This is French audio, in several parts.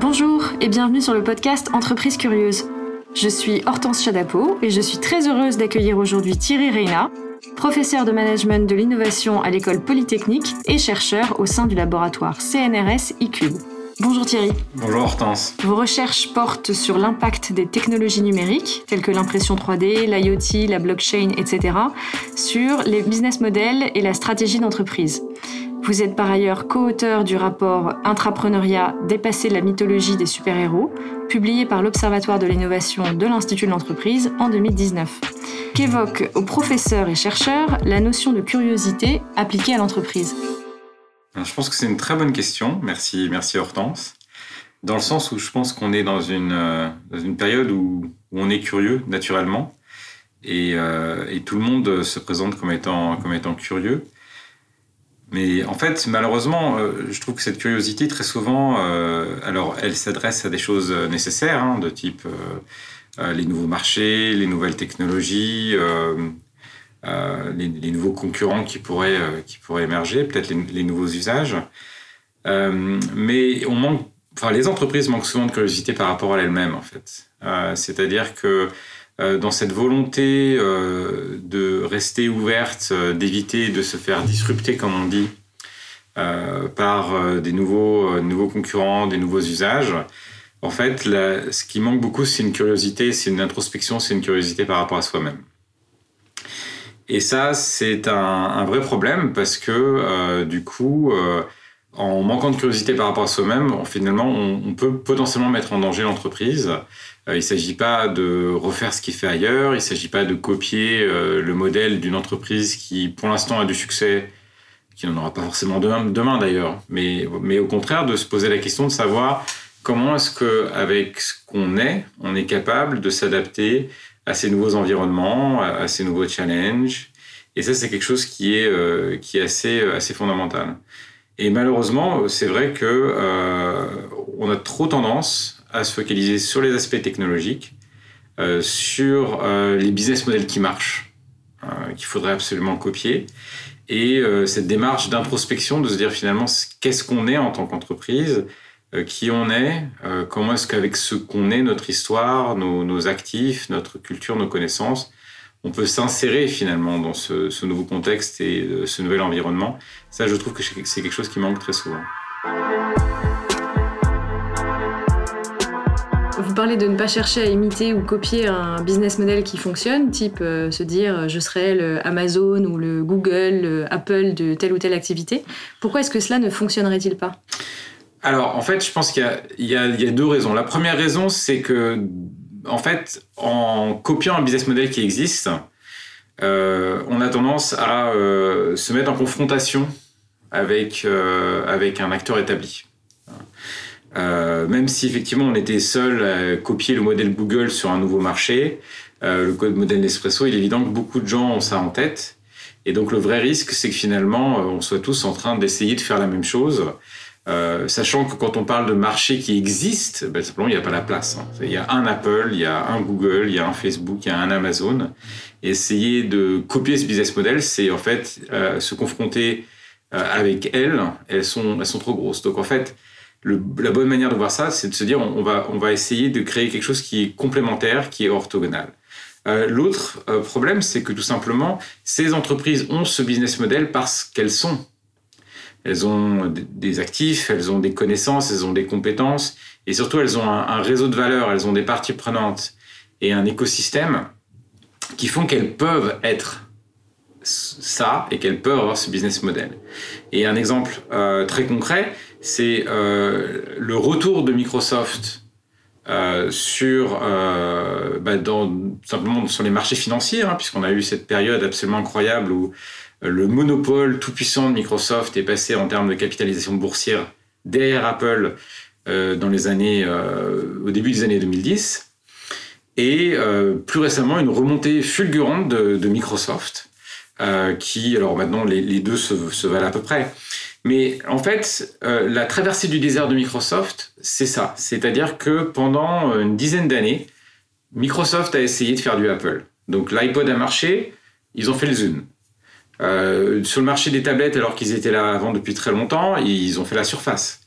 Bonjour et bienvenue sur le podcast Entreprise Curieuse. Je suis Hortense Chadapo et je suis très heureuse d'accueillir aujourd'hui Thierry Reyna, professeur de management de l'innovation à l'école polytechnique et chercheur au sein du laboratoire CNRS ICUBE. Bonjour Thierry. Bonjour Hortense. Vos recherches portent sur l'impact des technologies numériques, telles que l'impression 3D, l'IoT, la blockchain, etc., sur les business models et la stratégie d'entreprise. Vous êtes par ailleurs co-auteur du rapport Intrapreneuriat Dépasser la mythologie des super-héros, publié par l'Observatoire de l'innovation de l'Institut de l'entreprise en 2019, qu'évoque aux professeurs et chercheurs la notion de curiosité appliquée à l'entreprise? Je pense que c'est une très bonne question. Merci, merci Hortense. Dans le sens où je pense qu'on est dans une, euh, dans une période où, on est curieux naturellement et, euh, et, tout le monde se présente comme étant, comme étant curieux. Mais en fait, malheureusement, euh, je trouve que cette curiosité, très souvent, alors elle s'adresse à des choses nécessaires, hein, de type les nouveaux marchés, les nouvelles technologies, euh, les, nouveaux concurrents qui pourraient, euh, qui pourraient émerger, peut-être les, nouveaux usages. Euh, mais on manque, enfin, les entreprises manquent souvent de curiosité par rapport à elles-mêmes, en fait. C'est-à-dire que dans cette volonté de rester ouverte, d'éviter de se faire disrupter, comme on dit, par des nouveaux, nouveaux concurrents, des nouveaux usages, en fait, ce qui manque beaucoup, c'est une curiosité, c'est une introspection, c'est une curiosité par rapport à soi-même. Et ça, c'est un, vrai problème parce que euh, du coup, euh, en manquant de curiosité par rapport à soi-même, finalement, on, peut potentiellement mettre en danger l'entreprise. Euh, il ne s'agit pas de refaire ce qui fait ailleurs, il ne s'agit pas de copier le modèle d'une entreprise qui, pour l'instant, a du succès, qui n'en aura pas forcément demain, demain d'ailleurs, mais, mais au contraire de se poser la question de savoir comment est-ce qu'avec ce qu'on est, on est capable de s'adapter à ces nouveaux environnements, à, ces nouveaux challenges. Et ça, c'est quelque chose qui est, euh, qui est assez, assez fondamental. Et malheureusement, c'est vrai que euh, on a trop tendance à se focaliser sur les aspects technologiques, euh, sur euh, les business models qui marchent, euh, qu'il faudrait absolument copier, et cette démarche d'introspection de se dire finalement qu'est-ce qu'on est en tant qu'entreprise, euh, qui on est, euh, comment est-ce qu'avec ce qu'on est, notre histoire, nos, actifs, notre culture, nos connaissances, on peut s'insérer finalement dans ce, nouveau contexte et euh, ce nouvel environnement. Ça, je trouve que c'est quelque chose qui manque très souvent. Vous parlez de ne pas chercher à imiter ou copier un business model qui fonctionne, type se dire je serai le Amazon ou le Google, le Apple de telle ou telle activité. Pourquoi est-ce que cela ne fonctionnerait-il pas? Alors, en fait, je pense qu'il y, a deux raisons. La première raison, c'est que, en fait, en copiant un business model qui existe, euh, on a tendance à euh, se mettre en confrontation avec, euh, avec un acteur établi. même si effectivement on était seul à copier le modèle Google sur un nouveau marché, le modèle Nespresso, il est évident que beaucoup de gens ont ça en tête. Et donc le vrai risque, c'est que finalement, on soit tous en train d'essayer de faire la même chose euh, sachant que quand on parle de marché qui existe, ben, simplement il n'y a pas la place. Hein. Il y a un Apple, il y a un Google, il y a un Facebook, il y a un Amazon. essayer de copier ce business model, c'est en fait euh, se confronter euh, avec elles. Elles sont, elles sont trop grosses. Donc en fait, le, la bonne manière de voir ça, c'est de se dire on, va, on va essayer de créer quelque chose qui est complémentaire, qui est orthogonal. L'autre problème, c'est que tout simplement, ces entreprises ont ce business model parce qu'elles sont elles ont des actifs, elles ont des connaissances, elles ont des compétences, et surtout elles ont un, réseau de valeurs, elles ont des parties prenantes et un écosystème qui font qu'elles peuvent être ça et qu'elles peuvent avoir ce business model. Et un exemple euh, très concret, c'est euh, le retour de Microsoft euh, sur bah, simplement sur les marchés financiers, hein, puisqu'on a eu cette période absolument incroyable où le monopole tout-puissant de Microsoft est passé en termes de capitalisation boursière derrière Apple euh, dans les années, euh, au début des années 2010. Et euh, plus récemment, une remontée fulgurante de, Microsoft, qui, alors maintenant, les, deux se, valent à peu près. Mais en fait, la traversée du désert de Microsoft, c'est ça. C'est-à-dire que pendant une dizaine d'années, Microsoft a essayé de faire du Apple. Donc l'iPod a marché, ils ont fait le Zoom. Euh, sur le marché des tablettes, alors qu'ils étaient là avant depuis très longtemps, ils ont fait la surface.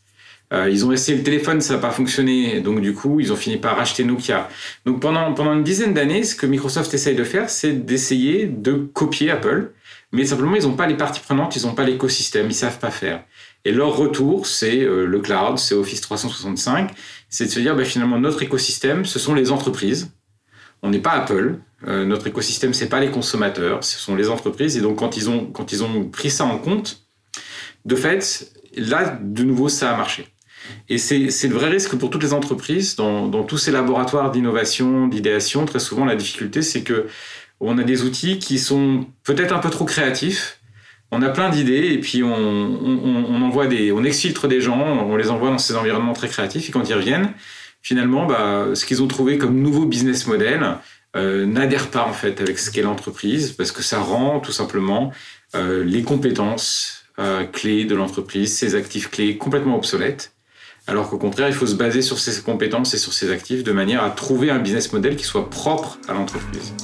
Euh, ils ont essayé le téléphone, ça n'a pas fonctionné, donc du coup, ils ont fini par acheter Nokia. Donc pendant, pendant une dizaine d'années, ce que Microsoft essaye de faire, c'est d'essayer de copier Apple, mais simplement, ils n'ont pas les parties prenantes, ils n'ont pas l'écosystème, ils savent pas faire. Et leur retour, c'est euh, le cloud, c'est Office 365, c'est de se dire, bah, finalement, notre écosystème, ce sont les entreprises. On n'est pas Apple. Euh, notre écosystème, c'est pas les consommateurs, ce sont les entreprises. Et donc, quand ils ont, quand ils ont pris ça en compte, de fait, là, de nouveau, ça a marché. Et c'est le vrai risque pour toutes les entreprises, dans, dans tous ces laboratoires d'innovation, d'idéation. Très souvent, la difficulté, c'est que on a des outils qui sont peut-être un peu trop créatifs. On a plein d'idées et puis on, on, on, envoie des, on exfiltre des gens, on les envoie dans ces environnements très créatifs et quand ils reviennent, finalement, bah, ce qu'ils ont trouvé comme nouveau business model euh, n'adhère pas en fait avec ce qu'est l'entreprise parce que ça rend tout simplement euh, les compétences euh, clés de l'entreprise, ses actifs clés complètement obsolètes. Alors qu'au contraire, il faut se baser sur ses compétences et sur ses actifs de manière à trouver un business model qui soit propre à l'entreprise.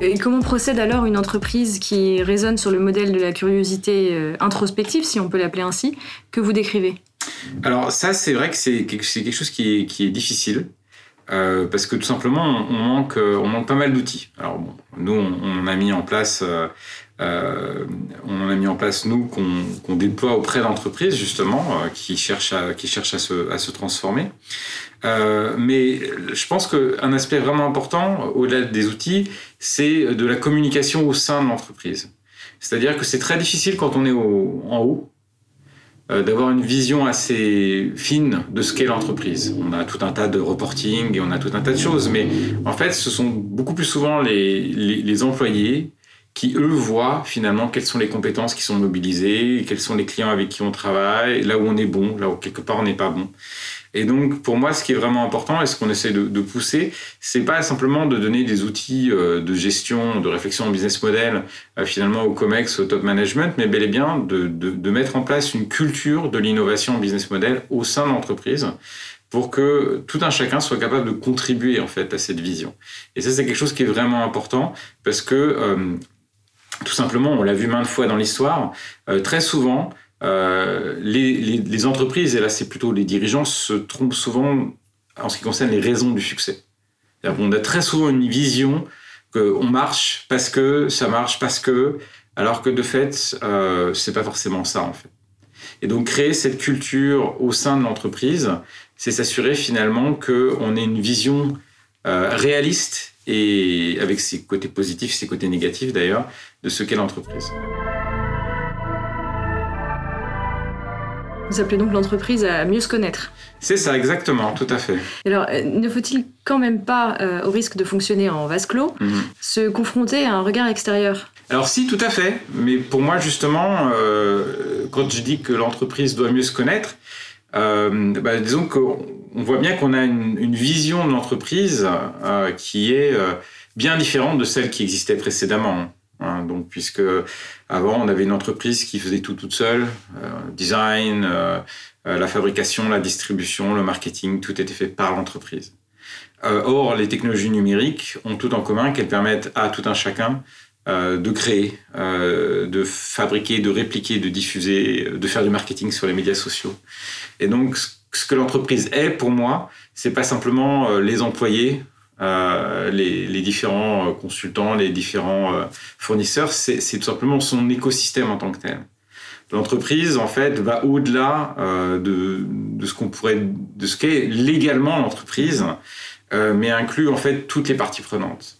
Et comment procède alors une entreprise qui résonne sur le modèle de la curiosité introspective, si on peut l'appeler ainsi, que vous décrivez? Alors ça, c'est vrai que c'est quelque chose qui est, qui est difficile. Euh, parce que tout simplement, on, manque, on manque pas mal d'outils. Alors bon, nous, on, a mis en place, euh, euh on a mis en place nous qu'on déploie auprès d'entreprises justement euh, qui cherchent à, qui cherchent à se, à se transformer. Euh, mais je pense qu'un aspect vraiment important, au-delà des outils, c'est de la communication au sein de l'entreprise. C'est-à-dire que c'est très difficile quand on est au, en haut euh, d'avoir une vision assez fine de ce qu'est l'entreprise. On a tout un tas de reporting et on a tout un tas de choses, mais en fait, ce sont beaucoup plus souvent les, les, les employés qui, eux, voient finalement quelles sont les compétences qui sont mobilisées, quels sont les clients avec qui on travaille, là où on est bon, là où quelque part on n'est pas bon. Et donc, pour moi, ce qui est vraiment important et ce qu'on essaie de, de pousser, c'est pas simplement de donner des outils euh, de gestion, de réflexion en business model, euh, finalement au COMEX, au top management, mais bel et bien de, mettre en place une culture de l'innovation en business model au sein de l'entreprise pour que tout un chacun soit capable de contribuer en fait à cette vision. Et ça, c'est quelque chose qui est vraiment important parce que euh, tout simplement, on l'a vu maintes fois dans l'histoire, très souvent, euh, les, entreprises, et là c'est plutôt les dirigeants, se trompent souvent en ce qui concerne les raisons du succès. On a très souvent une vision qu'on marche parce que ça marche parce que, alors que de fait, euh, c'est pas forcément ça en fait. Et donc créer cette culture au sein de l'entreprise, c'est s'assurer finalement qu'on ait une vision euh, réaliste et avec ses côtés positifs, ses côtés négatifs d'ailleurs, de ce qu'est l'entreprise. Vous appelez donc l'entreprise à mieux se connaître. C'est ça, exactement, tout à fait. Alors, euh, ne faut-il quand même pas, euh, au risque de fonctionner en vase clos, -hmm. se confronter à un regard extérieur? Alors si, tout à fait. Mais pour moi, justement, euh, quand je dis que l'entreprise doit mieux se connaître, euh, bah, disons qu'on voit bien qu'on a une, une, vision de l'entreprise euh, qui est bien différente de celle qui existait précédemment. Hein, donc, puisque avant, on avait une entreprise qui faisait tout toute seule, euh, design, euh, la fabrication, la distribution, le marketing, tout était fait par l'entreprise. Euh, or, les technologies numériques ont tout en commun qu'elles permettent à tout un chacun de créer, de fabriquer, de répliquer, de diffuser, de faire du marketing sur les médias sociaux. Et donc, ce que l'entreprise est pour moi, c'est pas simplement les employés euh, les, les, différents consultants, les différents euh, fournisseurs, c'est tout simplement son écosystème en tant que tel. L'entreprise, en fait, va au-delà euh, de, de, ce qu'on pourrait, de ce qu'est légalement l'entreprise, euh, mais inclut en fait toutes les parties prenantes.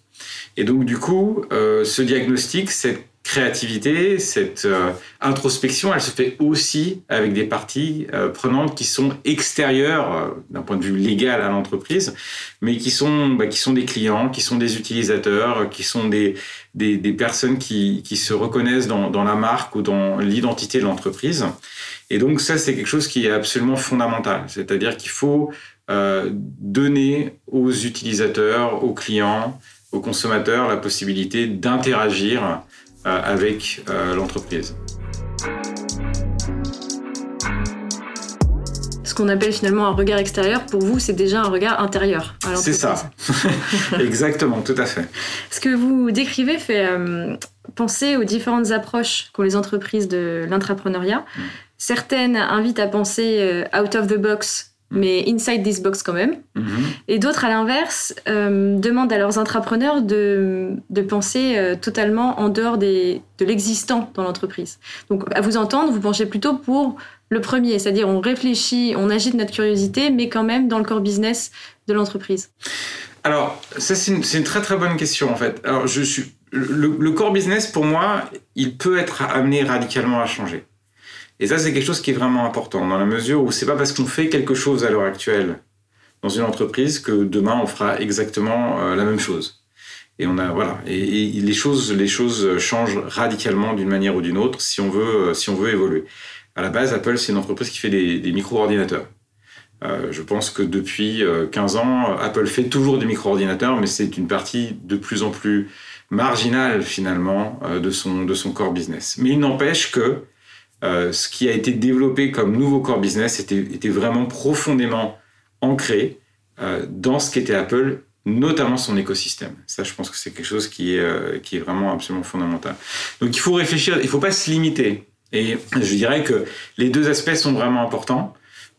Et donc, du coup, euh, ce diagnostic, cette créativité, cette euh, introspection, elle se fait aussi avec des parties euh, prenantes qui sont extérieures euh, d'un point de vue légal à l'entreprise, mais qui sont, bah, qui sont des clients, qui sont des utilisateurs, qui sont des, des, des personnes qui, qui, se reconnaissent dans, dans, la marque ou dans l'identité de l'entreprise. Et donc ça, c'est quelque chose qui est absolument fondamental. C'est-à-dire qu'il faut donner aux utilisateurs, aux clients, aux consommateurs la possibilité d'interagir avec euh, l'entreprise. Ce qu'on appelle finalement un regard extérieur, pour vous, c'est déjà un regard intérieur. C'est ça, exactement, tout à fait. Ce que vous décrivez fait euh, penser aux différentes approches qu'ont les entreprises de l'intrapreneuriat. Mm. Certaines invitent à penser euh, out of the box. Mais inside this box quand même. Mm-hmm. Et d'autres, à l'inverse, euh, demandent à leurs intrapreneurs de, de penser euh, totalement en dehors des, de l'existant dans l'entreprise. Donc, à vous entendre, vous penchez plutôt pour le premier, c'est-à-dire on réfléchit, on agite notre curiosité, mais quand même dans le core business de l'entreprise. Alors, ça, c'est une, une, très très bonne question en fait. Alors, je suis, le, core business, pour moi, il peut être amené radicalement à changer. Et ça, c'est quelque chose qui est vraiment important, dans la mesure où c'est pas parce qu'on fait quelque chose à l'heure actuelle dans une entreprise que demain on fera exactement euh, la même chose. Et on a voilà, et, les choses, les choses changent radicalement d'une manière ou d'une autre si on veut, euh, si on veut évoluer. À la base, Apple, c'est une entreprise qui fait des, micro-ordinateurs. Euh, je pense que depuis 15 ans, Apple fait toujours des micro-ordinateurs, mais c'est une partie de plus en plus marginal finalement de, son, de son core business. Mais il n'empêche que euh, ce qui a été développé comme nouveau core business était, vraiment profondément ancré euh, dans ce qu'était Apple, notamment son écosystème. Ça, je pense que c'est quelque chose qui est, qui est vraiment absolument fondamental. Donc il faut réfléchir, il ne faut pas se limiter. Et je dirais que les deux aspects sont vraiment importants.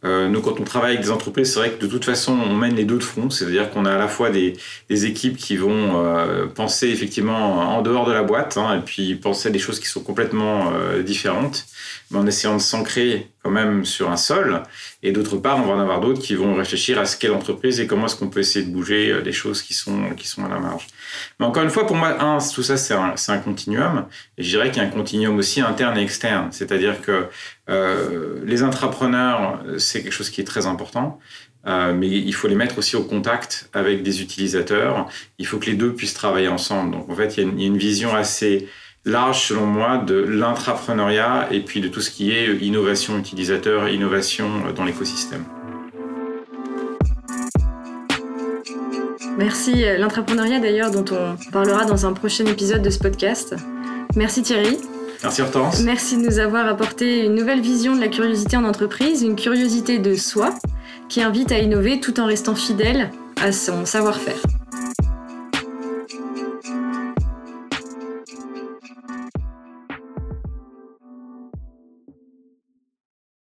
Euh, nous, quand on travaille avec des entreprises, c'est vrai que de toute façon, on mène les deux de front. C'est-à-dire qu'on a à la fois des, des équipes qui vont euh, penser effectivement en dehors de la boîte hein, et puis penser à des choses qui sont complètement euh, différentes, mais en essayant de s'ancrer quand même sur un sol. Et d'autre part, on va en avoir d'autres qui vont réfléchir à ce qu'est l'entreprise et comment est-ce qu'on peut essayer de bouger euh, des choses qui sont, qui sont à la marge. Mais encore une fois, pour moi, un, tout ça, c'est un, un, continuum. Et je dirais qu'il y a un continuum aussi interne et externe. C'est-à-dire que euh, les intrapreneurs, c'est quelque chose qui est très important. Euh, mais il faut les mettre aussi au contact avec des utilisateurs. Il faut que les deux puissent travailler ensemble. Donc en fait, il y a une, il y a une vision assez large, selon moi, de l'intrapreneuriat et puis de tout ce qui est innovation utilisateur, innovation dans l'écosystème. Merci. L'intrapreneuriat, d'ailleurs, dont on parlera dans un prochain épisode de ce podcast. Merci Thierry. Merci Hortense. Merci de nous avoir apporté une nouvelle vision de la curiosité en entreprise, une curiosité de soi qui invite à innover tout en restant fidèle à son savoir-faire.